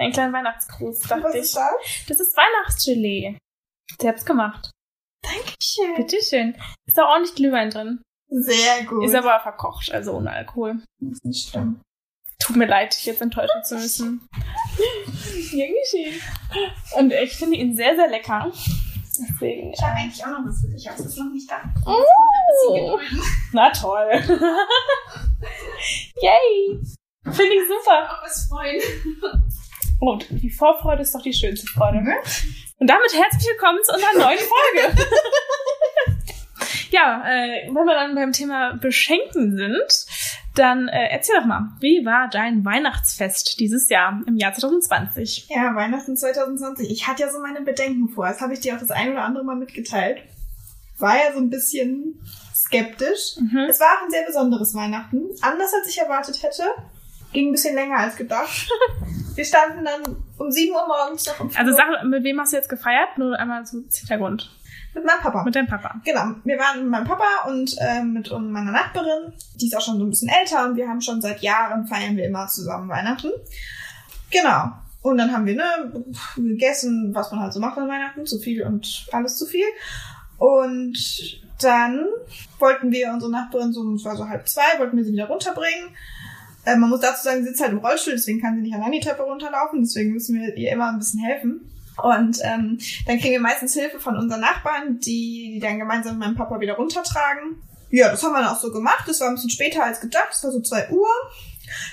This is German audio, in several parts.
Einen kleinen Weihnachtsgruß, dachte Was ich. ist das? Das ist Weihnachtsgelee. Selbst gemacht. Dankeschön. Bitteschön. Ist da ordentlich Glühwein drin. Sehr gut. Ist aber verkocht, also ohne Alkohol. ist nicht schlimm. Tut mir leid, dich jetzt enttäuschen zu müssen. Gern geschehen. Und ich finde ihn sehr, sehr lecker. Deswegen. Ich habe eigentlich auch noch was für dich, aber es ist noch nicht da. Oh. Na toll. Yay. Finde ich super. Auch was freuen. Und die Vorfreude ist doch die schönste Freude. Mhm. Und damit herzlich willkommen zu unserer neuen Folge. ja, äh, wenn wir dann beim Thema Beschenken sind, dann äh, erzähl doch mal, wie war dein Weihnachtsfest dieses Jahr im Jahr 2020? Ja, Weihnachten 2020. Ich hatte ja so meine Bedenken vor. Das habe ich dir auch das ein oder andere Mal mitgeteilt. War ja so ein bisschen skeptisch. Mhm. Es war auch ein sehr besonderes Weihnachten. Anders als ich erwartet hätte. Ging ein bisschen länger als gedacht. Wir standen dann um 7 Uhr morgens noch im Flur Also sag, mit wem hast du jetzt gefeiert? Nur einmal so zum Hintergrund. mit meinem Papa. Mit deinem Papa. Genau, wir waren mit meinem Papa und ähm, mit um meiner Nachbarin. Die ist auch schon so ein bisschen älter und wir haben schon seit Jahren feiern wir immer zusammen Weihnachten. Genau. Und dann haben wir ne, gegessen, was man halt so macht an Weihnachten, zu viel und alles zu viel. Und dann wollten wir unsere Nachbarin so, es war so halb zwei, wollten wir sie wieder runterbringen. Äh, man muss dazu sagen, sie sitzt halt im Rollstuhl, deswegen kann sie nicht allein die Treppe runterlaufen, deswegen müssen wir ihr immer ein bisschen helfen. Und ähm, dann kriegen wir meistens Hilfe von unseren Nachbarn, die, die dann gemeinsam mit meinem Papa wieder runtertragen. Ja, das haben wir dann auch so gemacht. Das war ein bisschen später als gedacht. Es war so zwei Uhr.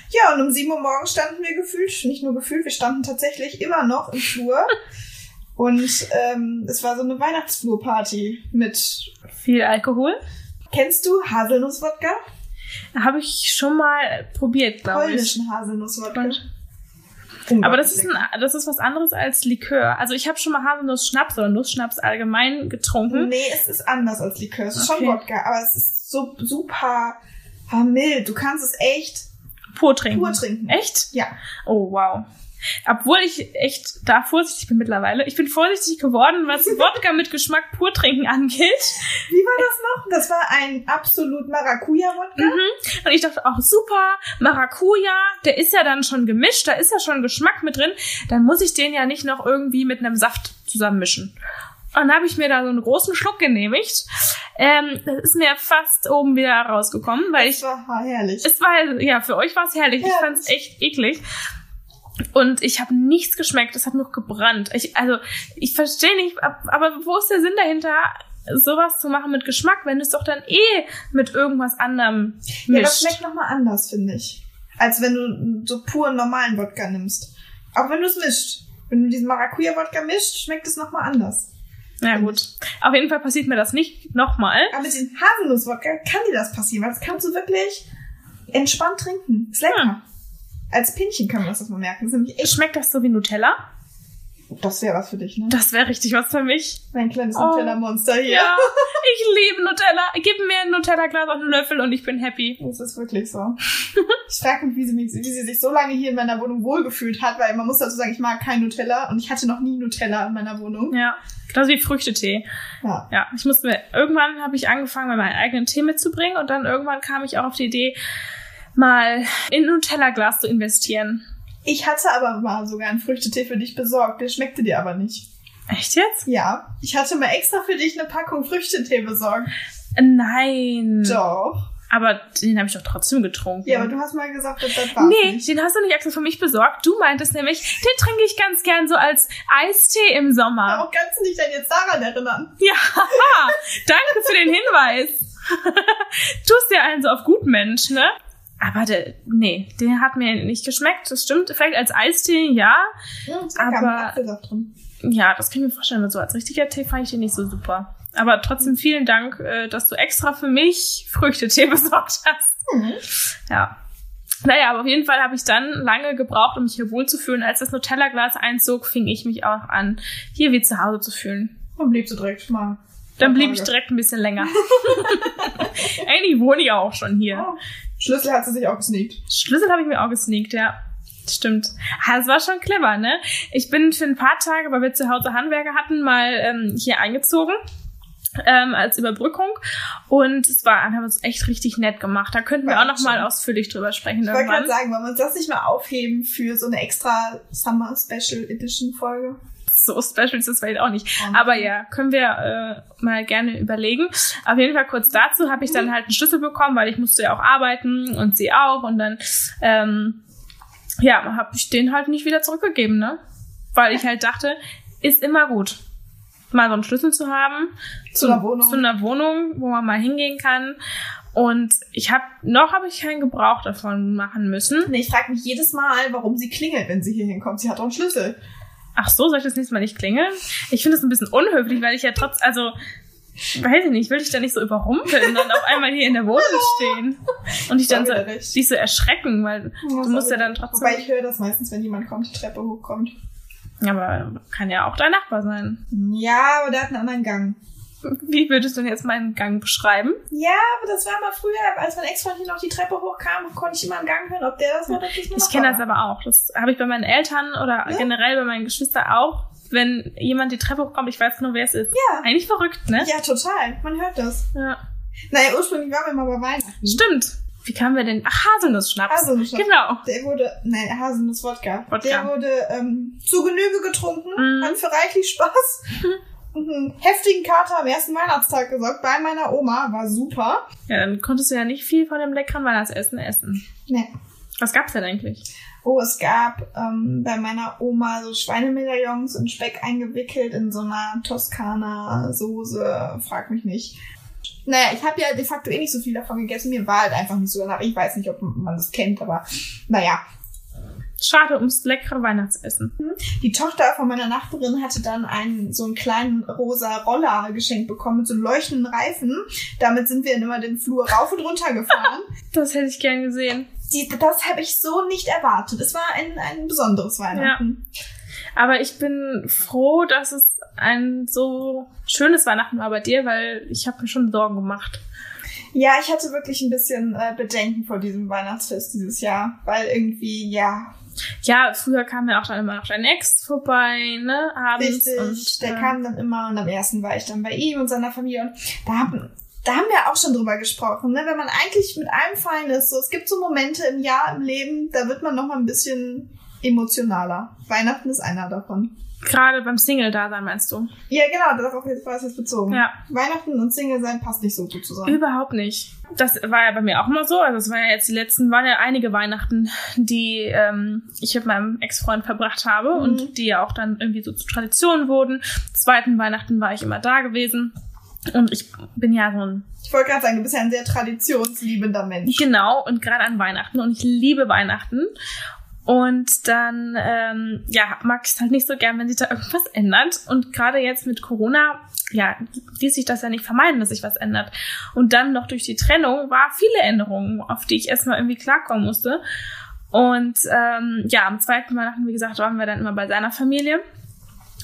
Ja, und um sieben Uhr morgens standen wir gefühlt, nicht nur gefühlt, wir standen tatsächlich immer noch im Flur. Und ähm, es war so eine Weihnachtsflurparty mit. Viel Alkohol. Kennst du Haselnusswodka? Habe ich schon mal probiert, glaube ich. Polnischen Haselnusswodka. Aber das ist, ein, das ist was anderes als Likör. Also ich habe schon mal Haselnuss-Schnaps oder Nussschnaps allgemein getrunken. Nee, es ist anders als Likör. Es ist Okay. schon Wodka, aber es ist so super ah, mild. Du kannst es echt Pur trinken. pur trinken. Echt? Ja. Oh, wow. Obwohl ich echt da vorsichtig bin mittlerweile. Ich bin vorsichtig geworden, was Wodka mit Geschmack pur trinken angeht. Wie war das noch? Das war ein absolut Maracuja-Wodka. Mhm. Und ich dachte auch, super, Maracuja, der ist ja dann schon gemischt, da ist ja schon Geschmack mit drin. Dann muss ich den ja nicht noch irgendwie mit einem Saft zusammenmischen. Und dann habe ich mir da so einen großen Schluck genehmigt. Ähm, das ist mir fast oben wieder rausgekommen, weil ich Das war herrlich. Es war, ja, für euch war es herrlich. Ich Ja. fand es echt eklig. Und ich habe nichts geschmeckt. Es hat nur gebrannt. Ich, also, ich verstehe nicht, ab- aber wo ist der Sinn dahinter, sowas zu machen mit Geschmack, wenn du es doch dann eh mit irgendwas anderem Ja, das mischt? schmeckt nochmal anders, finde ich. Als wenn du so puren normalen Wodka nimmst. Auch wenn du es mischt. Wenn du diesen Maracuja-Wodka mischt, schmeckt es nochmal anders. ja, gut. Auf jeden Fall passiert mir das nicht nochmal. Aber mit dem Haselnuss-Wodka kann dir das passieren, weil das kannst du wirklich entspannt trinken. Ist lecker. Hm. Als Pinchen kann man das mal merken. Das ist echt. Schmeckt das so wie Nutella? Das wäre was für dich, ne? Das wäre richtig was für mich. Mein kleines Oh. Nutella-Monster hier. Ja, ich liebe Nutella. Gib mir ein Nutella-Glas auf einen Löffel und ich bin happy. Das ist wirklich so. Ich frage mich, wie sie, mich, wie sie sich so lange hier in meiner Wohnung wohlgefühlt hat, weil man muss dazu sagen, ich mag kein Nutella und ich hatte noch nie Nutella in meiner Wohnung. Ja, ist wie Früchtetee. Ja. Ja, ich musste mir, irgendwann habe ich angefangen, mir meinen eigenen Tee mitzubringen und dann irgendwann kam ich auch auf die Idee, mal in ein Nutella-Glas zu investieren. Ich hatte aber mal sogar einen Früchtetee für dich besorgt, der schmeckte dir aber nicht. Echt jetzt? Ja, ich hatte mal extra für dich eine Packung Früchtetee besorgt. Nein. Doch. Aber den habe ich doch trotzdem getrunken. Ja, aber du hast mal gesagt, dass das war Nee, nicht. den hast du nicht extra für mich besorgt. Du meintest nämlich, den trinke ich ganz gern so als Eistee im Sommer. Warum kannst du dich denn jetzt daran erinnern? Ja, danke für den Hinweis. Tust dir einen so auf Gutmensch, ne? Aber der, nee, der hat mir nicht geschmeckt. Das stimmt. Vielleicht als Eistee, ja. Kam Aber-. Ja, das kann ich mir vorstellen. Aber so als richtiger Tee fand ich den nicht so super. Aber trotzdem vielen Dank, äh, dass du extra für mich Früchtetee besorgt hast. Hm. Ja. Naja, aber auf jeden Fall habe ich dann lange gebraucht, um mich hier wohlzufühlen. Als das Nutella-Glas einzog, fing ich mich auch an, hier wie zu Hause zu fühlen. Dann blieb du direkt mal. Dann blieb ich direkt ein bisschen länger. Eigentlich wohne ich auch schon hier. Oh. Schlüssel hat sie sich auch gesneakt. Schlüssel habe ich mir auch gesneakt, ja. Stimmt. Das war schon clever, ne? Ich bin für ein paar Tage, weil wir zu Hause Handwerker hatten, mal ähm, hier eingezogen. ähm, als Überbrückung. Und es war einfach so echt richtig nett gemacht. Da könnten wir War auch noch schon. mal ausführlich drüber sprechen Ich wollte gerade sagen, wollen wir uns das nicht mal aufheben für so eine extra Summer Special Edition Folge? So special ist das vielleicht auch nicht. Mhm. Aber ja, können wir äh, mal gerne überlegen. Auf jeden Fall kurz dazu habe ich dann halt einen Schlüssel bekommen, weil ich musste ja auch arbeiten und sie auch. Und dann, ähm, ja, habe ich den halt nicht wieder zurückgegeben, ne? Weil ich halt dachte, ist immer gut, mal so einen Schlüssel zu haben. Zu einer Wohnung. Zu einer Wohnung, wo man mal hingehen kann. Und ich habe, noch habe ich keinen Gebrauch davon machen müssen. Nee, ich frage mich jedes Mal, warum sie klingelt, wenn sie hier hinkommt. Sie hat doch einen Schlüssel. Ach so, soll ich das nächste Mal nicht klingeln? Ich finde das ein bisschen unhöflich, weil ich ja trotz, also, weiß ich nicht, will ich da nicht so überrumpeln und dann auf einmal hier in der Wohnung stehen und dich dann so, dich so erschrecken, weil Ja, du musst ja dann trotzdem, Wobei ich höre das meistens, wenn jemand kommt, die Treppe hochkommt. aber kann ja auch dein Nachbar sein. Ja, aber der hat einen anderen Gang. Wie würdest du denn jetzt meinen Gang beschreiben? Ja, aber das war mal früher, als mein Ex-Freund hier noch die Treppe hochkam, konnte ich immer im Gang hören, ob der das war oder nicht Ich kenne das aber auch. Das habe ich bei meinen Eltern oder Ja. generell bei meinen Geschwistern auch. Wenn jemand die Treppe hochkommt, ich weiß genau, wer es ist. Ja. Eigentlich verrückt, ne? Ja, total. Man hört das. Ja. Naja, ursprünglich waren wir mal bei Weihnachten. Stimmt. Wie kamen wir denn? Ach, Haselnuss-Schnaps. Haselnuss-Schnaps. Genau. Der wurde, nein, Haselnuss-Wodka. Wodka. Der wurde ähm, zu Genüge getrunken, Mhm. hat für reichlich Spaß. Und einen heftigen Kater am ersten Weihnachtstag gesorgt bei meiner Oma. War super. Ja, dann konntest du ja nicht viel von dem leckeren Weihnachtsessen essen. Nee. Was gab's denn eigentlich? Oh, es gab ähm, bei meiner Oma so Schweinemedaillons in Speck eingewickelt in so einer Toskana-Soße. Frag mich nicht. Naja, ich habe ja de facto eh nicht so viel davon gegessen. Mir war halt einfach nicht so danach. Ich weiß nicht, ob man das kennt, aber naja. Schade ums leckere Weihnachtsessen. Die Tochter von meiner Nachbarin hatte dann einen so einen kleinen rosa Roller geschenkt bekommen mit so leuchtenden Reifen. Damit sind wir dann immer den Flur rauf und runter gefahren. Das hätte ich gern gesehen. Die, das habe ich so nicht erwartet. Es war ein, ein besonderes Weihnachten. Aber ich bin froh, dass es ein so schönes Weihnachten war bei dir, weil ich habe mir schon Sorgen gemacht. Ja, ich hatte wirklich ein bisschen äh, Bedenken vor diesem Weihnachtsfest dieses Jahr, weil irgendwie, ja, Ja, früher kam ja auch dann immer noch dein Ex vorbei, ne, abends. richtig, und, der äh, kam dann immer und am ersten war ich dann bei ihm und seiner Familie und da haben, da haben wir auch schon drüber gesprochen, ne, wenn man eigentlich mit einem fein ist, so, es gibt so Momente im Jahr im Leben, da wird man noch mal ein bisschen emotionaler. Weihnachten ist einer davon. Gerade beim Single-Dasein meinst du? Ja, genau, darauf war es jetzt bezogen. Ja. Weihnachten und Single sein passt nicht so gut zusammen. Überhaupt nicht. Das war ja bei mir auch immer so. Also es war ja jetzt die letzten, waren ja einige Weihnachten, die ähm, ich mit meinem Ex-Freund verbracht habe Mhm. und die ja auch dann irgendwie so zu Tradition wurden. Zweiten Weihnachten war ich immer da gewesen. Und ich bin ja so ein Ich wollte gerade sagen, du bist ja ein sehr traditionsliebender Mensch. Genau, und gerade an Weihnachten. Und ich liebe Weihnachten. Und dann, ähm, ja, mag ich es halt nicht so gern, wenn sich da irgendwas ändert. Und gerade jetzt mit Corona, ja, ließ sich das ja nicht vermeiden, dass sich was ändert. Und dann noch durch die Trennung war viele Änderungen, auf die ich erstmal irgendwie klarkommen musste. Und ähm, ja, am zweiten Weihnachten, wie gesagt, waren wir dann immer bei seiner Familie.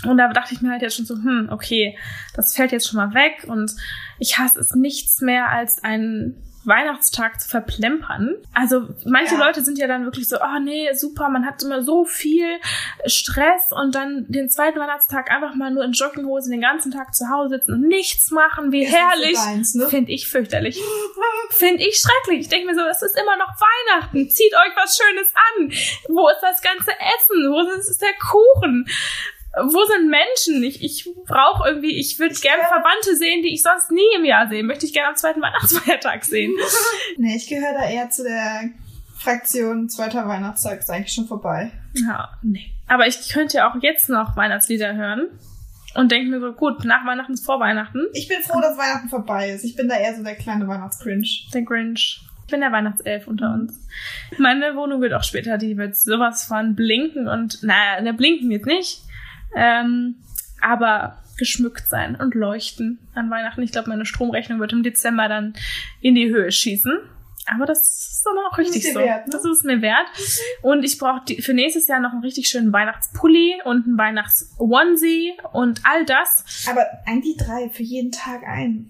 Und da dachte ich mir halt jetzt schon so, hm, okay, das fällt jetzt schon mal weg. Und ich hasse es nichts mehr als einen Weihnachtstag zu verplempern. Also manche Ja. Leute sind ja dann wirklich so, oh nee, super, man hat immer so viel Stress und dann den zweiten Weihnachtstag einfach mal nur in Jogginghose den ganzen Tag zu Hause sitzen und nichts machen, wie so herrlich. ne? Finde ich fürchterlich. Finde ich schrecklich. Ich denke mir so, es ist immer noch Weihnachten. Zieht euch was Schönes an. Wo ist das ganze Essen? Wo ist der Kuchen? Wo sind Menschen? Ich, ich brauche irgendwie, ich würde gerne. Verwandte sehen, die ich sonst nie im Jahr sehe. Möchte ich gerne am zweiten Weihnachtsfeiertag sehen. Nee, ich gehöre da eher zu der Fraktion zweiter Weihnachtstag ist eigentlich schon vorbei. Ja, nee. Aber ich könnte ja auch jetzt noch Weihnachtslieder hören und denke mir so, gut, nach Weihnachten ist vor Weihnachten. Ich bin froh, dass Weihnachten vorbei ist. Ich bin da eher so der kleine Weihnachtscringe. Der Grinch. Ich bin der Weihnachtself unter uns. Meine Wohnung wird auch später, die wird sowas von blinken und, naja, ne, blinken jetzt nicht, ähm, aber geschmückt sein und leuchten an Weihnachten. Ich glaube, meine Stromrechnung wird im Dezember dann in die Höhe schießen. Aber das ist dann auch richtig so. wert, ne? Das ist mir wert. Und ich brauche für nächstes Jahr noch einen richtig schönen Weihnachtspulli und einen Weihnachts-Onesie und all das. Aber eigentlich drei für jeden Tag ein.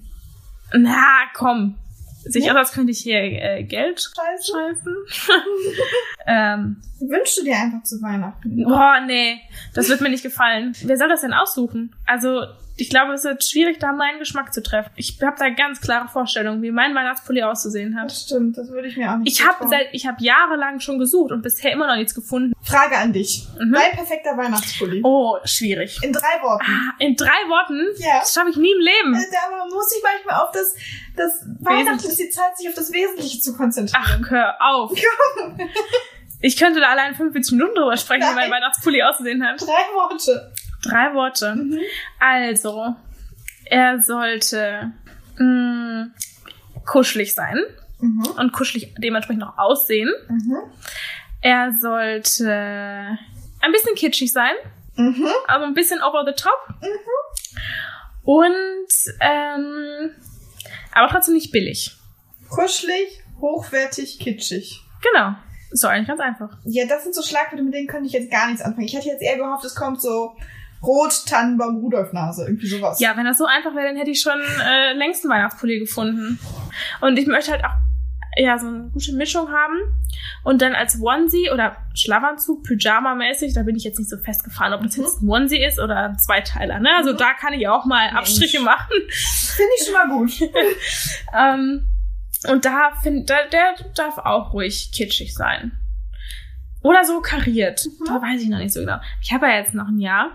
Na, komm. Sich aus, als könnte ich hier äh, Geld Scheiße. scheißen. ähm, Wünschst du dir einfach zu Weihnachten? Boah, nee, das wird mir nicht gefallen. Wer soll das denn aussuchen? Also, ich glaube, es wird schwierig, da meinen Geschmack zu treffen. Ich habe da ganz klare Vorstellungen, wie mein Weihnachtspulli auszusehen hat. Das stimmt, das würde ich mir auch nicht Ich habe seit ich habe jahrelang schon gesucht und bisher immer noch nichts gefunden. Frage an dich. Mhm. Dein perfekter Weihnachtspulli. Oh, schwierig. In drei Worten. Ah, in drei Worten? Ja. Das schaffe ich nie im Leben. Äh, man muss sich manchmal auf das, das Weihnachten ist die Zeit, sich auf das Wesentliche zu Ach, konzentrieren. hör auf. Ich könnte da allein 45 Minuten drüber sprechen, wie mein Nein. Weihnachtspulli ausgesehen hat. Drei Worte. Drei Worte. Mhm. Also, er sollte mh, kuschelig sein Mhm. und kuschelig dementsprechend auch aussehen. Mhm. Er sollte ein bisschen kitschig sein, Mhm. also ein bisschen over the top. Und ähm, aber trotzdem nicht billig. Kuschelig, hochwertig, kitschig. Genau. Ist doch eigentlich ganz einfach. Ja, das sind so Schlagwörter, mit denen könnte ich jetzt gar nichts anfangen. Ich hätte jetzt eher gehofft, es kommt so Rot, Tannenbaum, Rudolf-Nase, irgendwie sowas. Ja, wenn das so einfach wäre, dann hätte ich schon äh, längst einen Weihnachtspulli gefunden. Und ich möchte halt auch ja so eine gute Mischung haben. Und dann als Onesie oder Schlafanzug, Pyjama-mäßig, da bin ich jetzt nicht so festgefahren, ob das Mhm. jetzt ein Onesie ist oder ein Zweiteiler. Ne? Also Mhm. da kann ich auch mal Mensch. Abstriche machen. Finde ich schon mal gut. Ähm, und da find, da, der darf auch ruhig kitschig sein. Oder so kariert. Mhm. Da weiß ich noch nicht so genau. Ich habe ja jetzt noch ein Jahr.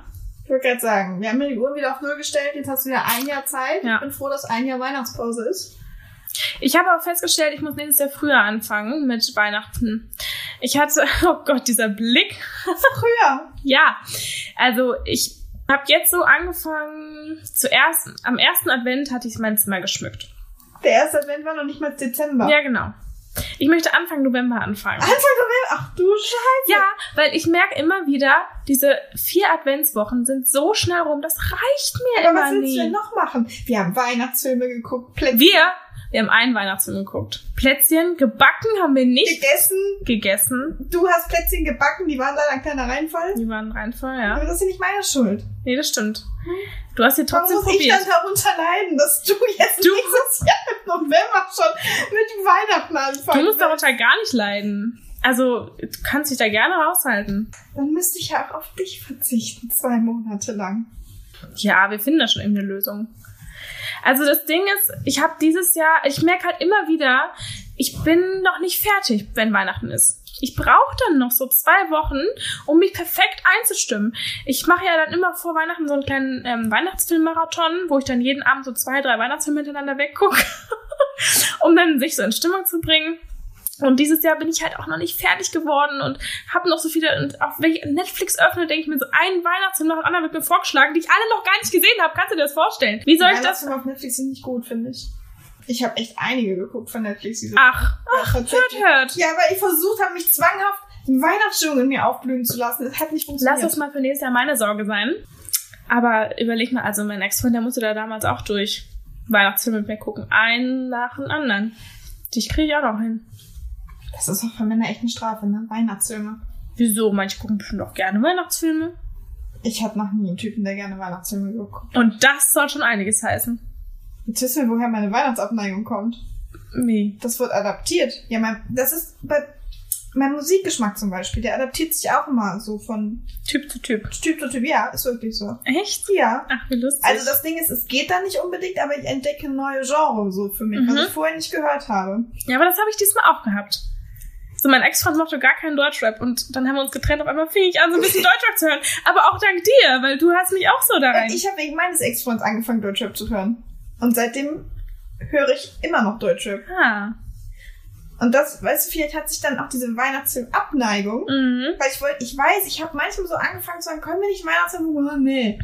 Ich wollte gerade sagen, wir haben ja die Uhr wieder auf Null gestellt, jetzt hast du wieder ein Jahr Zeit. Ja. Ich bin froh, dass ein Jahr Weihnachtspause ist. Ich habe auch festgestellt, ich muss nächstes Jahr früher anfangen mit Weihnachten. Ich hatte, oh Gott, dieser Blick. Früher. Ja, also ich habe jetzt so angefangen, zuerst, am ersten Advent hatte ich mein Zimmer geschmückt. Der erste Advent war noch nicht mal Dezember. Ja, genau. Ich möchte Anfang November anfangen. Anfang November. Ach du Scheiße. Ja, weil ich merke immer wieder, diese vier Adventswochen sind so schnell rum, das reicht mir Aber immer was willst du denn noch machen? Wir haben Weihnachtsfilme geguckt, Plätzchen Wir, wir haben einen Weihnachtsfilm geguckt. Plätzchen gebacken haben wir nicht gegessen. gegessen. Du hast Plätzchen gebacken, die waren leider ein kleiner Reinfall. Die waren rein voll, ja. Aber das ist ja nicht meine Schuld. Nee, das stimmt. Du hast sie Warum trotzdem muss ich dann darunter leiden, dass du jetzt Du- dieses Jahr im November schon mit Weihnachten anfangen Du musst willst? darunter gar nicht leiden. Also, du kannst dich da gerne raushalten. Dann müsste ich ja auch auf dich verzichten, zwei Monate lang. Ja, wir finden da schon irgendeine Lösung. Also das Ding ist, ich habe dieses Jahr, ich merke halt immer wieder, ich bin noch nicht fertig, wenn Weihnachten ist. Ich brauche dann noch so zwei Wochen, um mich perfekt einzustimmen. Ich mache ja dann immer vor Weihnachten so einen kleinen ähm, Weihnachtsfilm-Marathon, wo ich dann jeden Abend so zwei, drei Weihnachtsfilme hintereinander weggucke, um dann sich so in Stimmung zu bringen. Und dieses Jahr bin ich halt auch noch nicht fertig geworden und habe noch so viele, und auch wenn ich Netflix öffne, denke ich mir so, einen Weihnachtsfilm nach dem anderen wird mir vorgeschlagen, die ich alle noch gar nicht gesehen habe. Kannst du dir das vorstellen? Wie soll ich das? Weihnachtsfilme auf Netflix sind nicht gut, finde ich. Ich habe echt einige geguckt von Netflix. Diese Ach, tatsächlich. hört, hört. Ja, weil ich versucht habe, mich zwanghaft in Weihnachtsstimmung in mir aufblühen zu lassen. Das hat nicht funktioniert. Lass das mal für nächstes Jahr meine Sorge sein. Aber überleg mal, also mein Ex-Freund, der musste da damals auch durch Weihnachtsfilme mit mir gucken. Einen nach dem anderen. Dich kriege ich auch noch hin. Das ist doch für Männer echt eine Strafe, ne? Weihnachtsfilme. Wieso? Manche gucken bestimmt auch gerne Weihnachtsfilme. Ich hatte noch nie einen Typen, der gerne Weihnachtsfilme geguckt. Und das soll schon einiges heißen. Jetzt wissen wir, woher meine Weihnachtsabneigung kommt. Wie? Das wird adaptiert. Ja, mein, das ist bei mein Musikgeschmack zum Beispiel. Der adaptiert sich auch immer so von Typ zu Typ. Typ zu Typ. Ja, ist wirklich so. Echt? Ja. Ach, wie lustig. Also das Ding ist, es geht da nicht unbedingt, aber ich entdecke neue Genre so für mich, Mhm. was ich vorher nicht gehört habe. Ja, aber das habe ich diesmal auch gehabt. So, mein Ex-Freund mochte gar keinen Deutschrap und dann haben wir uns getrennt. Auf einmal fing ich an, so ein bisschen Deutschrap zu hören. Aber auch dank dir, weil du hast mich auch so da rein. Ich habe wegen meines Ex-Freunds angefangen, Deutschrap zu hören. Und seitdem höre ich immer noch Deutschrap. ah. Und das, weißt du, vielleicht hat sich dann auch diese Weihnachtsfilm-Abneigung, Mhm. weil ich wollte, ich weiß, ich habe manchmal so angefangen zu sagen, können wir nicht Weihnachtsfilm? Oh, nee.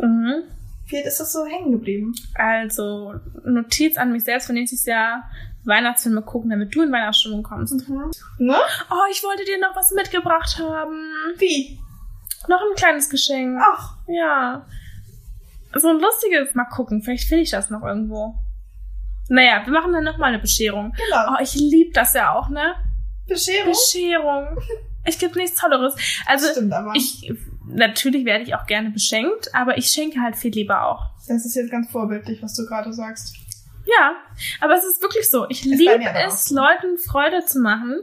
Mhm. Vielleicht ist das so hängen geblieben. Also, Notiz an mich selbst für nächstes Jahr. Weihnachtsfilme gucken, damit du in Weihnachtsstimmung kommst. Mhm. Ne? Oh, ich wollte dir noch was mitgebracht haben. Wie? Noch ein kleines Geschenk. Ach, Ja. So ein lustiges. Mal gucken, vielleicht finde ich das noch irgendwo. Naja, wir machen dann nochmal eine Bescherung. genau. Oh, ich lieb das ja auch, ne? Bescherung. Bescherung. Es gibt nichts Tolleres. Also, Stimmt aber. ich, natürlich werde ich auch gerne beschenkt, aber ich schenke halt viel lieber auch. das ist jetzt ganz vorbildlich, was du gerade sagst. Ja, aber es ist wirklich so. Ich liebe es. Leuten Freude zu machen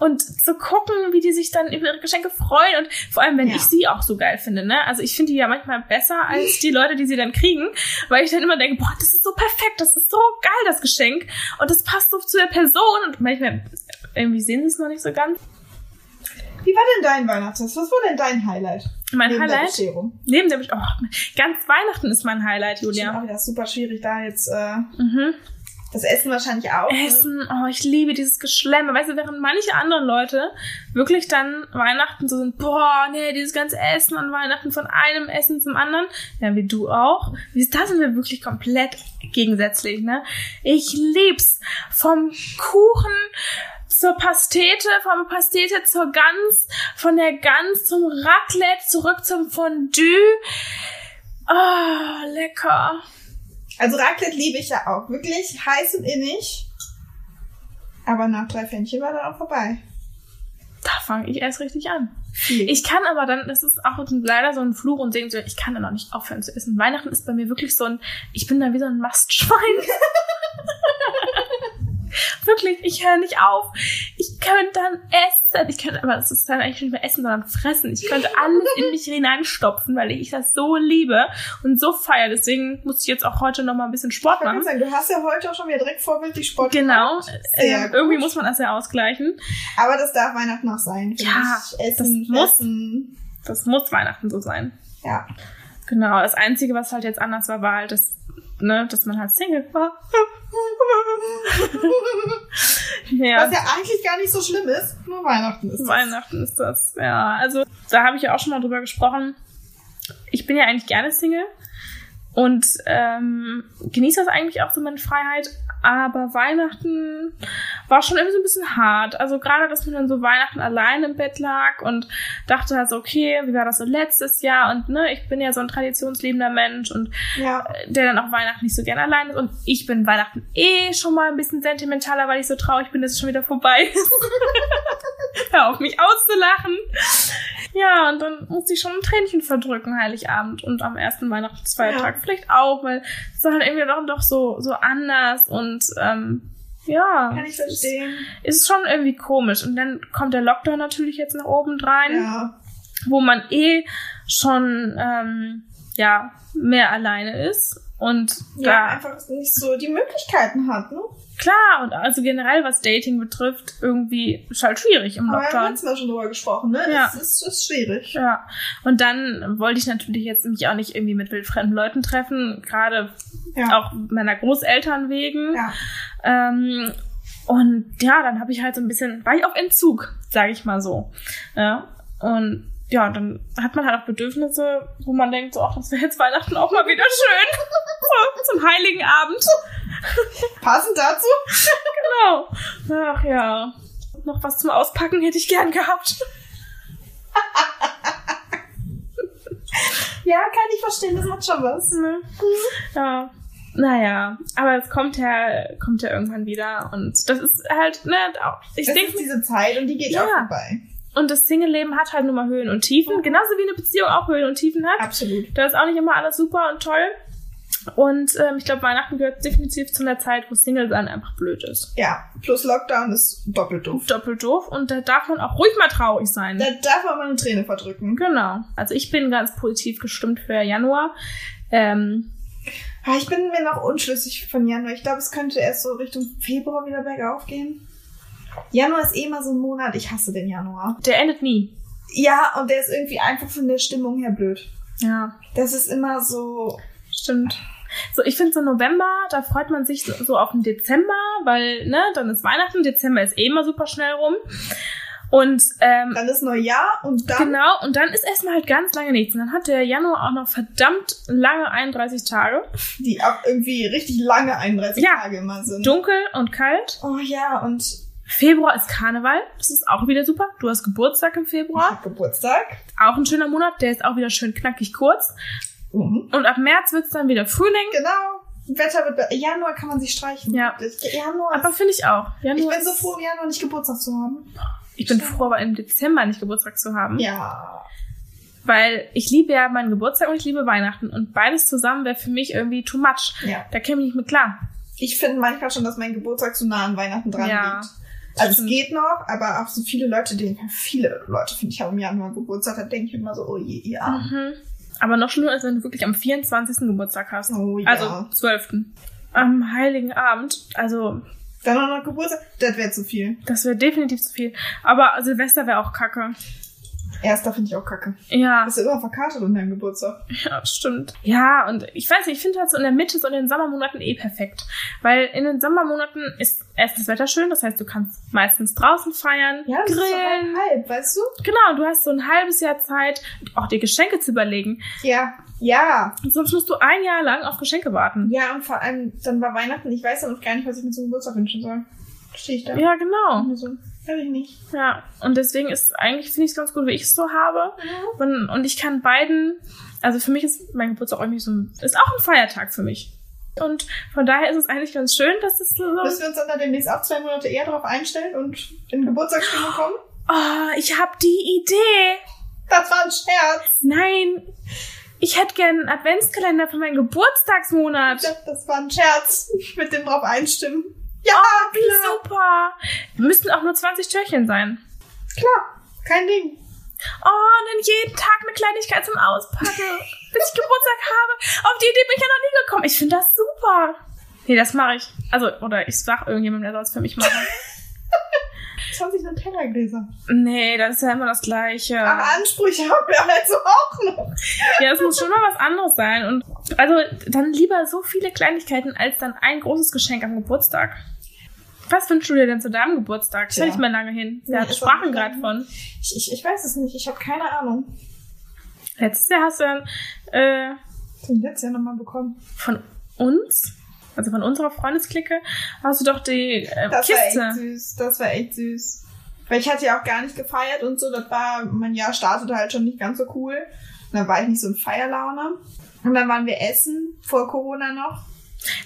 und zu gucken, wie die sich dann über ihre Geschenke freuen und vor allem, wenn Ja. ich sie auch so geil finde, ne? Also ich finde die ja manchmal besser als die Leute, die sie dann kriegen, weil ich dann immer denke, boah, das ist so perfekt, das ist so geil, das Geschenk und das passt so zu der Person und manchmal irgendwie sehen sie es noch nicht so ganz. Wie war denn dein Weihnachtsfest? Was war denn dein Highlight? Mein Neben der Highlight, Bescherung. neben dem, oh, ganz Weihnachten ist mein Highlight, Julia. auch wieder super schwierig, da jetzt äh, Mhm. das Essen wahrscheinlich auch. ne? Essen, oh, ich liebe dieses Geschlemme. Weißt du, während manche andere Leute wirklich dann Weihnachten so sind, boah, nee, dieses ganze Essen an Weihnachten von einem Essen zum anderen, ja, wie du auch. Da sind wir wirklich komplett gegensätzlich, ne? Ich lieb's. Vom Kuchen zur Pastete, vom Pastete zur Gans, von der Gans zum Raclette, zurück zum Fondue. Oh, lecker. Also Raclette liebe ich ja auch. Wirklich heiß und innig. Aber nach drei Pfännchen war dann auch vorbei. Da fange ich erst richtig an. Viel. Ich kann aber dann, das ist auch leider so ein Fluch und Segen, ich kann dann auch nicht aufhören zu essen. Weihnachten ist bei mir wirklich so ein, ich bin da wie so ein Mastschwein. wirklich, ich höre nicht auf. Ich könnte dann essen. Ich könnte, aber es ist dann eigentlich nicht mehr essen, sondern fressen. Ich könnte alles in mich hineinstopfen, weil ich das so liebe und so feiere. Deswegen muss ich jetzt auch heute noch mal ein bisschen Sport machen. sagen, du hast ja heute auch schon wieder direkt vorbildlich Sport Genau. gemacht. Sehr irgendwie muss man das ja ausgleichen. Aber das darf Weihnachten noch sein. Ja, ich. Essen, das muss. Essen. Das muss Weihnachten so sein. Ja. Genau, das Einzige, was halt jetzt anders war, war halt, dass, ne, dass man halt Single war. ja, Was ja eigentlich gar nicht so schlimm ist. Nur Weihnachten ist das. Weihnachten ist das. Ja, also da habe ich ja auch schon mal drüber gesprochen. Ich bin ja eigentlich gerne Single und ähm, genieße das eigentlich auch so meine Freiheit. Aber Weihnachten war schon irgendwie so ein bisschen hart. Also gerade, dass man dann so Weihnachten allein im Bett lag und dachte halt so, okay, wie war das so letztes Jahr? Und ne, ich bin ja so ein traditionsliebender Mensch und Ja. der dann auch Weihnachten nicht so gerne allein ist. Und ich bin Weihnachten eh schon mal ein bisschen sentimentaler, weil ich so traurig bin, dass es schon wieder vorbei ist. Hör auf, mich auszulachen. Ja, und dann musste ich schon ein Tränchen verdrücken, Heiligabend und am ersten Weihnachtsfeiertag Ja. vielleicht auch, weil es war dann irgendwie doch, doch so, so anders und ähm, ja. Kann ich verstehen. Es ist schon irgendwie komisch. Und dann kommt der Lockdown natürlich jetzt nach oben rein Ja. wo man eh schon ähm, ja mehr alleine ist und Ja, da einfach nicht so die Möglichkeiten hat, ne? klar und also generell was Dating betrifft irgendwie ist halt schwierig im Aber wir haben Lockdown. Mal schon drüber gesprochen, ne? Ja. Es ist, ist schwierig. Ja, und dann wollte ich natürlich jetzt mich auch nicht irgendwie mit wildfremden Leuten treffen, gerade Ja. auch meiner Großeltern wegen. Ja. Ähm, und ja, dann habe ich halt so ein bisschen, war ich auf Entzug, sage ich mal so. Ja, und ja, dann hat man halt auch Bedürfnisse, wo man denkt, so, ach, das wäre jetzt Weihnachten auch mal wieder schön. so, zum Heiligen Abend. Passend dazu? Genau. Ach ja. Noch was zum Auspacken hätte ich gern gehabt. Ja, kann ich verstehen, das hat schon was. Ne? Ja. Naja, aber es kommt ja, kommt ja irgendwann wieder und das ist halt, ne, auch, ich denke, ist diese Zeit und die geht Ja. auch vorbei. Und das Single-Leben hat halt nur mal Höhen und Tiefen, genauso wie eine Beziehung auch Höhen und Tiefen hat. Absolut. Da ist auch nicht immer alles super und toll. Und ähm, ich glaube, Weihnachten gehört definitiv zu einer Zeit, wo Single sein einfach blöd ist. Ja, plus Lockdown ist doppelt doof. Doppelt doof. Und da darf man auch ruhig mal traurig sein. Da darf man mal eine Träne verdrücken. Genau. Also ich bin ganz positiv gestimmt für Januar. Ähm, Ah, Ich bin mir noch unschlüssig von Januar. Ich glaube, es könnte erst so Richtung Februar wieder bergauf gehen. Januar ist eh immer so ein Monat. Ich hasse den Januar. der endet nie. Ja, und der ist irgendwie einfach von der Stimmung her blöd. Ja, Das ist immer so. stimmt. So, ich finde so November, da freut man sich so, so auf den Dezember, weil, ne, dann ist Weihnachten, Dezember ist eh immer super schnell rum. Und ähm, Dann ist Neujahr und dann. Genau, und dann ist erstmal halt ganz lange nichts. Und dann hat der Januar auch noch verdammt lange 31 Tage. Die auch irgendwie richtig lange 31 Ja. Tage immer sind. Dunkel und kalt. Oh ja, und Februar ist Karneval. Das ist auch wieder super. Du hast Geburtstag im ich Februar. hab Geburtstag. Auch ein schöner Monat. Der ist auch wieder schön knackig kurz. Mhm. Und ab März wird's dann wieder Frühling. Genau. Wetter wird. be- Januar kann man sich streichen. Ja. Januar. Aber finde ich auch. ich Januar bin so froh, im Januar nicht Geburtstag zu haben. Ich bin froh, aber im Dezember nicht Geburtstag zu haben. Ja. Weil ich liebe ja meinen Geburtstag und ich liebe Weihnachten. Und beides zusammen wäre für mich irgendwie too much. Ja. Da käme ich nicht mit klar. Ich finde manchmal schon, dass mein Geburtstag zu nah an Weihnachten dran Ja, liegt. Also es geht noch, aber auch so viele Leute, die viele Leute finde ich haben im Januar Geburtstag, da denke ich immer so, oh je, Armen. Mhm. Aber noch schlimmer ist, wenn du wirklich am 24. Geburtstag hast. Oh ja. Also 12. Am Heiligen Abend. Also, Dann auch noch Geburtstag, das wäre zu viel. das wäre definitiv zu viel. Aber Silvester wäre auch kacke. Erster finde ich auch kacke. Ja, Bist du immer verkartet unter deinem Geburtstag? ja, stimmt. Ja, und ich weiß nicht, ich finde halt so in der Mitte, so in den Sommermonaten eh perfekt. Weil in den Sommermonaten ist erst das Wetter schön, das heißt, du kannst meistens draußen feiern, das ist so grillen. halb, halb, weißt du? Genau, du hast so ein halbes Jahr Zeit, auch dir Geschenke zu überlegen. Ja, ja. Und sonst musst du ein Jahr lang auf Geschenke warten. Ja, und vor allem, dann war Weihnachten, ich weiß dann noch gar nicht, was ich mir zum Geburtstag wünschen soll. Stehe ich da. Ja, genau. Ich nicht. Ja, und deswegen ist eigentlich, finde ich es ganz gut, wie ich es so habe. Und, und ich kann beiden, also für mich ist mein Geburtstag irgendwie so ein, ist auch ein Feiertag für mich. Und von daher ist es eigentlich ganz schön, dass es so, Müssen wir uns dann da demnächst auch zwei Monate eher drauf einstellen und in Geburtstagsstimmung kommen? oh, ich habe die Idee. Das war ein Scherz. Nein, ich hätte gern einen Adventskalender für meinen Geburtstagsmonat. Das, das war ein Scherz. Mit dem drauf einstimmen. Ja, Wie klar. super. Müssten auch nur 20 Türchen sein. Klar. Kein Ding. Oh, und dann jeden Tag eine Kleinigkeit zum Auspacken, bis ich Geburtstag habe. Auf die Idee bin ich ja noch nie gekommen. Ich finde das super. Nee, das mache ich. Also, oder ich sag irgendjemandem, der soll es für mich machen. 20 Nutella-Gläser. nee, das ist ja immer das Gleiche. Aber Ansprüche haben wir also auch noch. Ja, es muss schon mal was anderes sein. Und also dann lieber so viele Kleinigkeiten als dann ein großes Geschenk am Geburtstag. Was wünschst du dir denn zu deinem Geburtstag? Ist ja nicht mehr lange hin. Wir auch sprachen gerade von. Ich, ich, ich weiß es nicht. Ich habe keine Ahnung. Letztes Jahr hast du dann äh, ich letztes Jahr nochmal bekommen? von uns, also von unserer Freundesklicke, hast du doch die äh, Das war Kiste. echt süß. Das war echt süß. Weil ich hatte ja auch gar nicht gefeiert und so. Das war, mein Jahr startete halt schon nicht ganz so cool. Und dann war ich nicht so in Feierlaune. Und dann waren wir essen, vor Corona noch.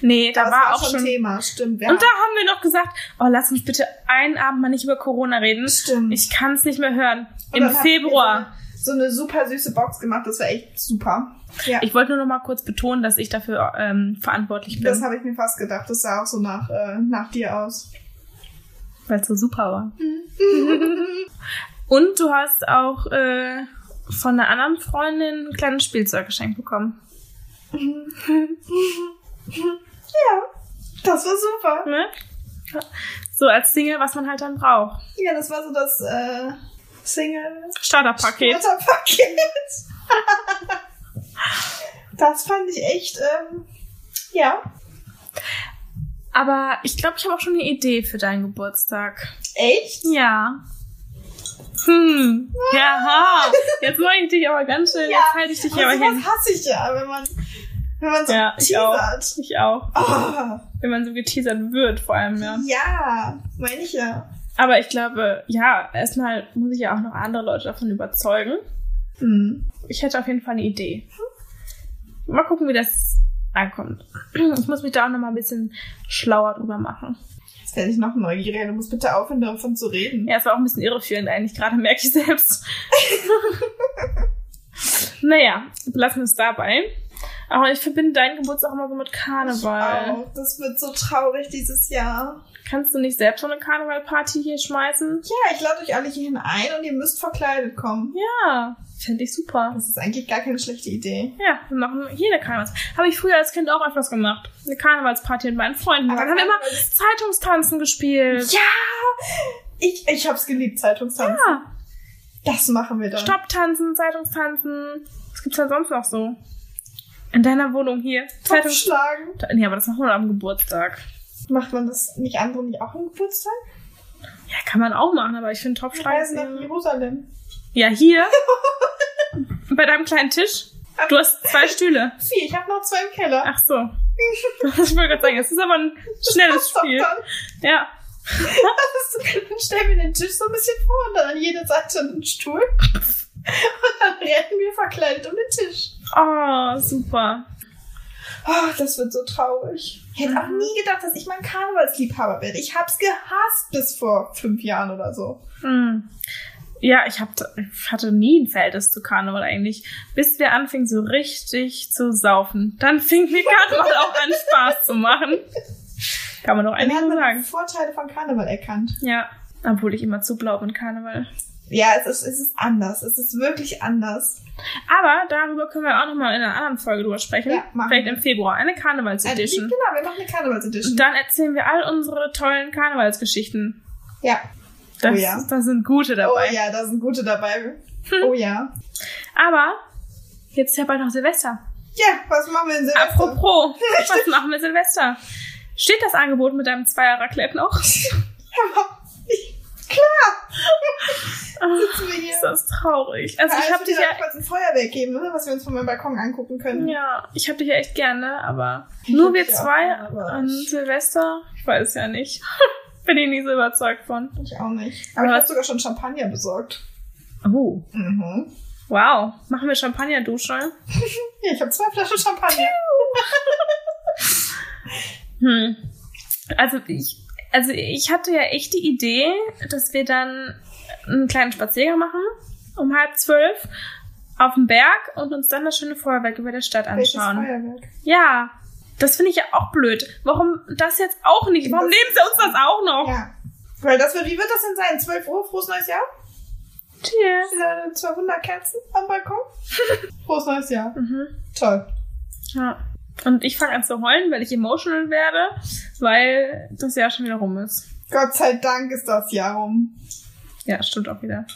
Nee, da das war auch schon. Thema, stimmt. Wir Und da haben wir noch gesagt, oh, lass uns bitte einen Abend mal nicht über Corona reden. Stimmt. Ich kann es nicht mehr hören. Und Im Februar. So eine, so eine super süße Box gemacht. Das war echt super. Ja. Ich wollte nur noch mal kurz betonen, dass ich dafür ähm, verantwortlich bin, das habe ich mir fast gedacht. Das sah auch so nach, äh, nach dir aus. weil es so super war. Und du hast auch äh, von einer anderen Freundin ein kleines Spielzeug geschenkt bekommen. Ja, das war super. Ne? So als Single, was man halt dann braucht. Ja, das war so das äh, Single Starterpaket. Paket. das fand ich echt, ähm, ja, Aber ich glaube, ich habe auch schon eine Idee für deinen Geburtstag. echt. Ja. Hm. Ja, jetzt mache ich dich aber ganz schön. Ja, Jetzt halte ich dich Aber hin. hasse ich ja, wenn man, wenn man so Ja, ich auch. teasert. Ich auch. Oh, Wenn man so geteasert wird, vor allem, ja. ja, meine ich ja. Aber ich glaube, ja, erstmal muss ich ja auch noch andere Leute davon überzeugen. Hm. Ich hätte auf jeden Fall eine Idee. Mal gucken, wie das ankommt. Ich muss mich da auch noch mal ein bisschen schlauer drüber machen. Jetzt werde ich noch neugieriger. Du musst bitte aufhören, davon zu reden. Ja, es war auch ein bisschen irreführend eigentlich, gerade merke ich selbst. naja, belassen wir es dabei. Aber ich verbinde deinen Geburtstag immer so mit Karneval. Oh, das wird so traurig dieses Jahr. Kannst du nicht selbst so eine Karnevalparty hier schmeißen? Ja, ich lade euch alle hierhin ein und ihr müsst verkleidet kommen. Ja, fände ich super. Das ist eigentlich gar keine schlechte Idee. Ja, wir machen hier eine Karnevals. Habe ich früher als Kind auch öfters gemacht. Eine Karnevalsparty mit meinen Freunden. Aber Dann haben wir immer Zeitungstanzen gespielt. Ja! Ich, ich hab's geliebt, Zeitungstanzen. Ja. Das machen wir dann. Stopptanzen, Zeitungstanzen. Was gibt's denn sonst noch so? In deiner Wohnung hier. Zeitungs Topfschlagen. Nee, aber das machen wir am Geburtstag. Macht man das nicht andere nicht auch am Geburtstag? Ja, kann man auch machen, aber ich finde Topfschlagen. Reisen nach Jerusalem. Ja, hier. bei deinem kleinen Tisch. Du hast zwei Stühle. Vier, ich habe noch zwei im Keller. Ach so. Ich wollte gerade sagen, es ist aber ein schnelles Spiel. Ja. dann stellen wir den Tisch so ein bisschen vor und dann an jeder Seite einen Stuhl. Und dann rennen wir verkleidet um den Tisch. Oh, super. Oh, das wird so traurig. Ich hätte auch nie gedacht, dass ich mal ein Karnevalsliebhaber werde. Ich hab's gehasst bis vor fünf Jahren oder so. Hm. Ja, ich, hab, ich hatte nie ein Verhältnis zu Karneval eigentlich, bis wir anfingen so richtig zu saufen. Dann fing mir Karneval auch an Spaß zu machen. Kann man doch eigentlich sagen. Vorteile von Karneval erkannt. Ja. Obwohl ich immer zu blau bin, Karneval. Ja, es ist, es ist anders. Es ist wirklich anders. Aber darüber können wir auch nochmal in einer anderen Folge drüber sprechen. Ja, machen Vielleicht wir. im Februar. Eine Karnevals-Edition. Genau, wir machen eine Karnevals-Edition. Und dann erzählen wir all unsere tollen Karnevalsgeschichten. Ja. Das, Oh ja. da sind gute dabei. Oh ja, da sind gute dabei. Hm. Oh ja. Aber jetzt ist ja bald noch Silvester. Ja, was machen wir in Silvester? Apropos, was machen wir Silvester? Steht das Angebot mit deinem Zweier Raclette noch? Klar. Sitzen wir hier. Ist das traurig. Also ich Ja, hab dich wieder ja, kurz ein Feuerwerk geben, ne, was wir uns von meinem Balkon angucken können. ja, ich hab dich ja echt gerne, aber Ich nur wir dich auch zwei aber an ich- Silvester, ich weiß ja nicht. Bin ich nie so überzeugt von. Ich auch nicht. Aber ich Aber- habe sogar schon Champagner besorgt. Oh, Mhm. wow. Machen wir Champagnerdusche? Ja, ich habe zwei Flaschen Champagner. Hm. Also ich, also ich hatte ja echt die Idee, dass wir dann einen kleinen Spaziergang machen um halb zwölf auf dem Berg und uns dann das schöne Feuerwerk über der Stadt Welches anschauen. Feuerwerk? Ja, das finde ich ja auch blöd. Warum das jetzt auch nicht? Warum Das- nehmen sie uns das auch noch? Ja. Weil das wird, wie wird das denn sein? 12 Uhr, frohes neues Jahr? Cheers. Diese 200 Kerzen am Balkon? frohes neues Jahr. Mhm. Toll. Ja. Und ich fange an zu heulen, weil ich emotional werde, weil das Jahr schon wieder rum ist. Gott sei Dank ist das Jahr rum. Ja, stimmt auch wieder.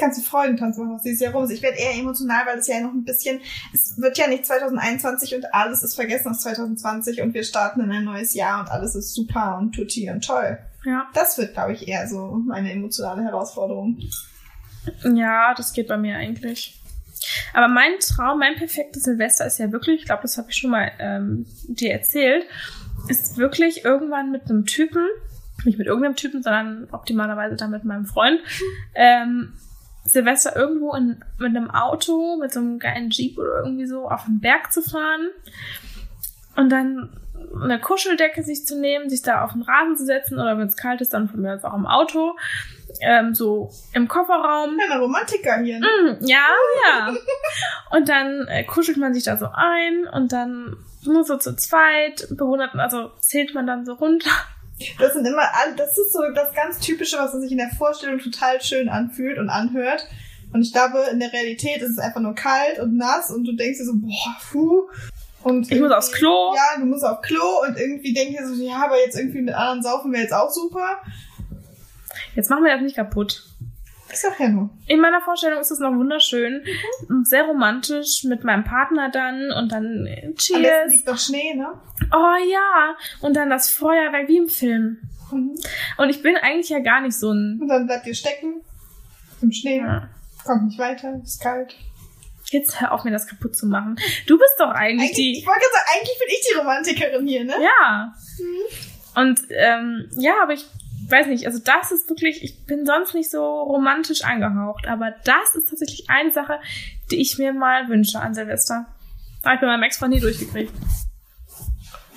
Du kannst die Freudentanz machen, was dieses Jahr rum ist. Ich werde eher emotional, weil es ja noch ein bisschen, es wird ja nicht 2021 und alles ist vergessen aus 2020 und wir starten in ein neues Jahr und alles ist super und tutti und toll. Ja. Das wird, glaube ich, eher so meine emotionale Herausforderung. Ja, das geht bei mir eigentlich. Aber mein Traum, mein perfektes Silvester ist ja wirklich, ich glaube, das habe ich schon mal ähm, dir erzählt, ist wirklich irgendwann mit einem Typen, nicht mit irgendeinem Typen, sondern optimalerweise dann mit meinem Freund, ähm, Silvester irgendwo in, mit einem Auto, mit so einem geilen Jeep oder irgendwie so auf den Berg zu fahren und dann eine Kuscheldecke sich zu nehmen, sich da auf den Rasen zu setzen oder wenn es kalt ist, dann von mir aus auch im Auto, ähm, so im Kofferraum. Kleiner Romantiker hier, ne? Mm, Ja, ja. Und dann äh, kuschelt man sich da so ein und dann nur so zu zweit bewundert, also zählt man dann so runter. Das sind immer, das ist so das ganz Typische, was sich in der Vorstellung total schön anfühlt und anhört. Und ich glaube, in der Realität ist es einfach nur kalt und nass und du denkst dir so, boah, puh. Und Ich muss aufs Klo. Ja, du musst auf Klo und irgendwie denkst dir so, ja, aber jetzt irgendwie mit anderen saufen wäre jetzt auch super. Jetzt machen wir das nicht kaputt. Ich sag ja nur. In meiner Vorstellung ist es noch wunderschön und sehr romantisch mit meinem Partner dann und dann äh, Am Cheers. liegt noch Schnee, ne? Oh ja. Und dann das Feuerwerk wie im Film. Mhm. Und ich bin eigentlich ja gar nicht so ein. Und dann bleibt ihr stecken im Schnee, Ja. kommt nicht weiter, ist kalt. Jetzt hör auf, mir das kaputt zu machen. Du bist doch eigentlich Eigentlich, die. ich wollte sagen, eigentlich bin ich die Romantikerin hier, ne? Ja. Und ähm, ja, aber ich weiß nicht, also das ist wirklich, ich bin sonst nicht so romantisch angehaucht, aber das ist tatsächlich eine Sache, die ich mir mal wünsche an Silvester. Habe ich bei meinem Ex-Freund nie durchgekriegt.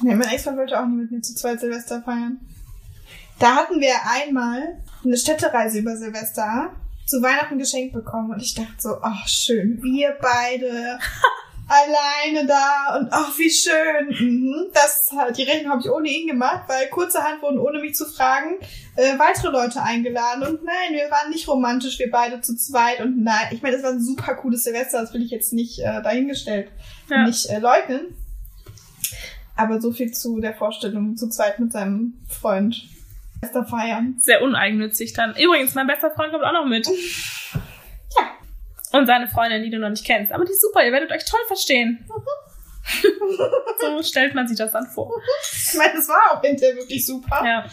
Nee, mein Ex-Freund wollte auch nie mit mir zu zweit Silvester feiern. Da hatten wir einmal eine Städtereise über Silvester zu Weihnachten geschenkt bekommen und ich dachte so, ach schön, wir beide alleine da und ach wie schön. Mhm. Das halt, die Rechnung habe ich ohne ihn gemacht, weil kurzerhand wurden ohne mich zu fragen äh, weitere Leute eingeladen und nein, wir waren nicht romantisch, wir beide zu zweit und nein, ich meine, es war ein super cooles Silvester, das will ich jetzt nicht äh, dahingestellt Ja. nicht äh, leugnen. Aber so viel zu der Vorstellung, zu zweit mit seinem Freund feiern. Sehr uneigennützig dann. Übrigens, mein bester Freund kommt auch noch mit. Und seine Freundin, die du noch nicht kennst. Aber die ist super, ihr werdet euch toll verstehen. so stellt man sich das dann vor. Ich meine, es war auch hinterher wirklich super. Ja,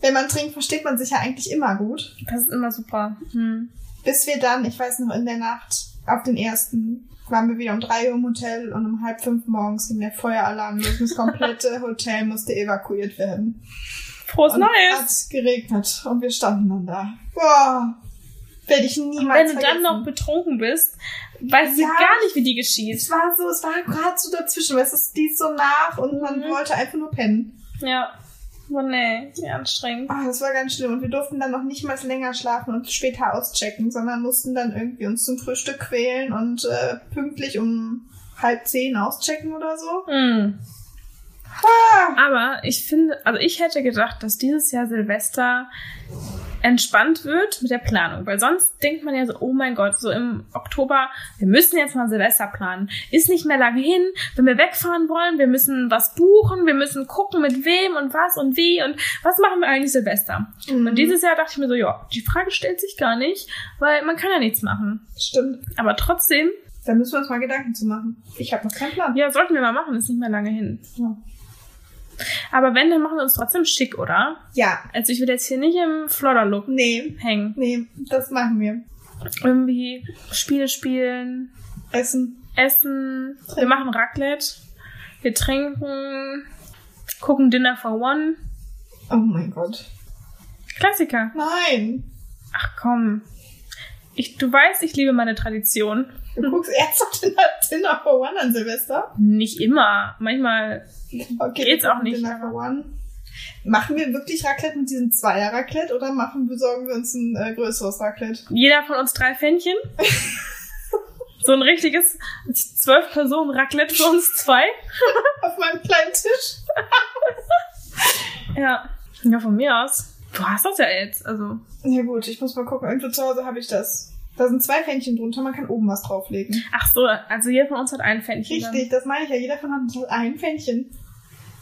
Wenn man trinkt, versteht man sich ja eigentlich immer gut. das ist immer super. Hm. Bis wir dann, ich weiß noch, in der Nacht auf den ersten waren wir wieder um drei Uhr im Hotel und um halb fünf morgens ging der Feueralarm los. Das komplette Hotel musste evakuiert werden. Frohes Neues! hat geregnet und wir standen dann da. Boah, werde ich Und niemals wenn du vergessen. dann noch betrunken bist, weißt du Ja. gar nicht, wie die geschieht. Es war so, es war gerade so dazwischen, weil es ist dies so nach und man Mhm. wollte einfach nur pennen. Ja. Oh nee, wie anstrengend. Ah, das war ganz schlimm. Und wir durften dann noch nicht mal länger schlafen und später auschecken, sondern mussten dann irgendwie uns zum Frühstück quälen und äh, pünktlich um halb zehn auschecken oder so. Hm. Ah, Aber ich finde, also ich hätte gedacht, dass dieses Jahr Silvester entspannt wird mit der Planung, weil sonst denkt man ja so, oh mein Gott, so im Oktober, wir müssen jetzt mal Silvester planen. Ist nicht mehr lange hin, wenn wir wegfahren wollen, wir müssen was buchen, wir müssen gucken mit wem und was und wie und was machen wir eigentlich Silvester. Mhm. Und dieses Jahr dachte ich mir so, ja, die Frage stellt sich gar nicht, weil man kann ja nichts machen. stimmt. Aber trotzdem, Da müssen wir uns mal Gedanken zu machen. Ich habe noch keinen Plan. ja, sollten wir mal machen, ist nicht mehr lange hin. Ja. Aber wenn, dann machen wir uns trotzdem schick, oder? ja. Also ich will jetzt hier nicht im Flodder-Look Nee. hängen. Nee, das machen wir. Irgendwie Spiele spielen, Essen. essen, wir machen Raclette, wir trinken, gucken Dinner for One. Oh mein Gott. Klassiker. Nein. Ach komm. Ich, du weißt, ich liebe meine Tradition. Du guckst ernsthaft Dinner, Dinner for One an Silvester? Nicht immer. Manchmal. Okay, Geht's auch nicht. Machen wir wirklich Raclette mit diesem Zweier-Raclette oder machen, besorgen wir uns ein äh, größeres Raclette? Jeder von uns drei Pfännchen. so ein richtiges zwölf Personen Raclette für uns zwei. Auf meinem kleinen Tisch? Ja. Ja, von mir aus. Du hast das ja jetzt, also. Ja gut, ich muss mal gucken. Irgendwo zu Hause habe ich das. Da sind zwei Fännchen drunter, man kann oben was drauflegen. Ach so, also jeder von uns hat ein Pfännchen. dann. Richtig, das meine ich ja. Jeder von uns hat ein Fännchen.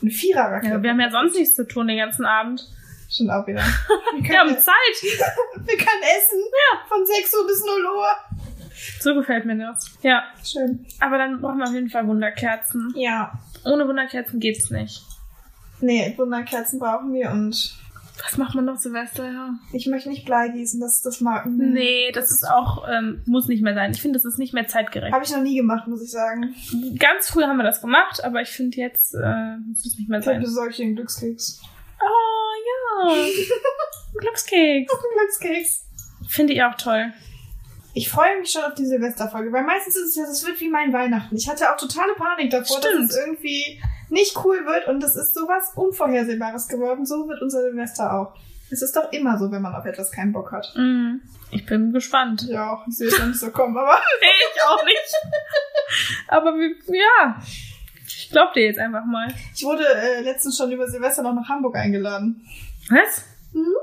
Ein Vierer-Raclette. Ja, wir haben ja sonst nichts zu tun den ganzen Abend. Stimmt auch wieder. Wir Wir können, haben ja, Zeit. wir können essen. Von 6 Uhr bis 0 Uhr. So gefällt mir das. Ja, Schön. aber dann brauchen wir auf jeden Fall Wunderkerzen. Ja. Ohne Wunderkerzen geht's nicht. Nee, Wunderkerzen brauchen wir und Was macht man noch Silvester, ja? ich möchte nicht Blei gießen, das, das mag Nee, das ist auch, ähm, muss nicht mehr sein. Ich finde, das ist nicht mehr zeitgerecht. Habe ich noch nie gemacht, muss ich sagen. Ganz früh haben wir das gemacht, aber ich finde jetzt, äh, muss es nicht mehr Vielleicht sein. besorge ich dir einen Glückskeks. Oh, ja. Glückskeks. Glückskeks. Finde ich auch toll. Ich freue mich schon auf die Silvesterfolge, weil meistens ist es ja, das wird wie mein Weihnachten. Ich hatte auch totale Panik davor, Stimmt. dass es irgendwie nicht cool wird und es ist sowas Unvorhersehbares geworden. So wird unser Silvester auch. Es ist doch immer so, wenn man auf etwas keinen Bock hat. Mm, ich bin gespannt. Ja, auch. Ich sehe es noch nicht so kommen, aber Nee, ich auch nicht. aber wir, ja. Ich glaub dir jetzt einfach mal. ich wurde äh, letztens schon über Silvester noch nach Hamburg eingeladen. Was? Mhm.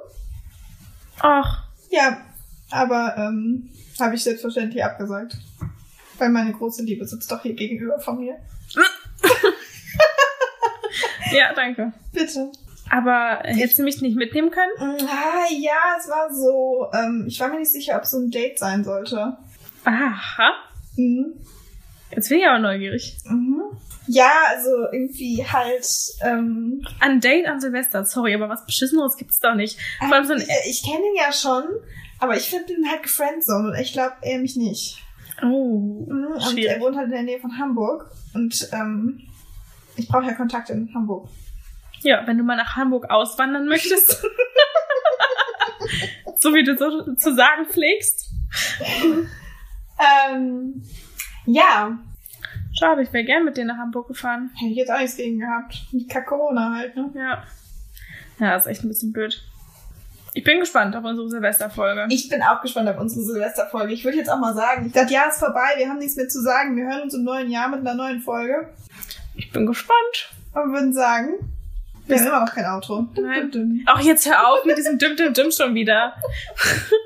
Ach, Ja, aber ähm, habe ich selbstverständlich abgesagt. Weil meine große Liebe sitzt doch hier gegenüber von mir. ja, danke. Bitte. Aber hättest du mich nicht mitnehmen können? Ah, ja, es war so. Ähm, ich war mir nicht sicher, ob es so ein Date sein sollte. Aha. Mhm. Jetzt bin ich aber neugierig. Mhm. Ja, also irgendwie halt. Ähm, Ein Date an Silvester, sorry, aber was Beschisseneres gibt's doch nicht. Vor allem so ein. ich ich kenne ihn ja schon, aber ich finde ihn halt gefriendzoned und ich glaube, er mich nicht. Oh, Mhm. Und er wohnt halt in der Nähe von Hamburg und ähm, ich brauche ja Kontakte in Hamburg. Ja, wenn du mal nach Hamburg auswandern möchtest. so wie du so zu sagen pflegst. Ähm, ja, Schade, ich wäre gern mit dir nach Hamburg gefahren. hätte ich jetzt auch nichts gegen gehabt. Kack Corona halt, ne? Ja. Ja, ist echt ein bisschen blöd. Ich bin gespannt auf unsere Silvesterfolge. Ich bin auch gespannt auf unsere Silvesterfolge. Ich würde jetzt auch mal sagen, das Jahr ist vorbei, wir haben nichts mehr zu sagen. Wir hören uns im neuen Jahr mit einer neuen Folge. Ich bin gespannt. Und würden sagen, wir haben immer noch kein Outro. Nein. Dum, dum, Auch jetzt hör auf mit diesem Dim Dim Dim schon wieder.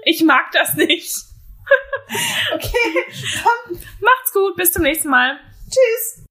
Ich mag das nicht. Okay, dann Macht's gut, bis zum nächsten Mal. tschüss.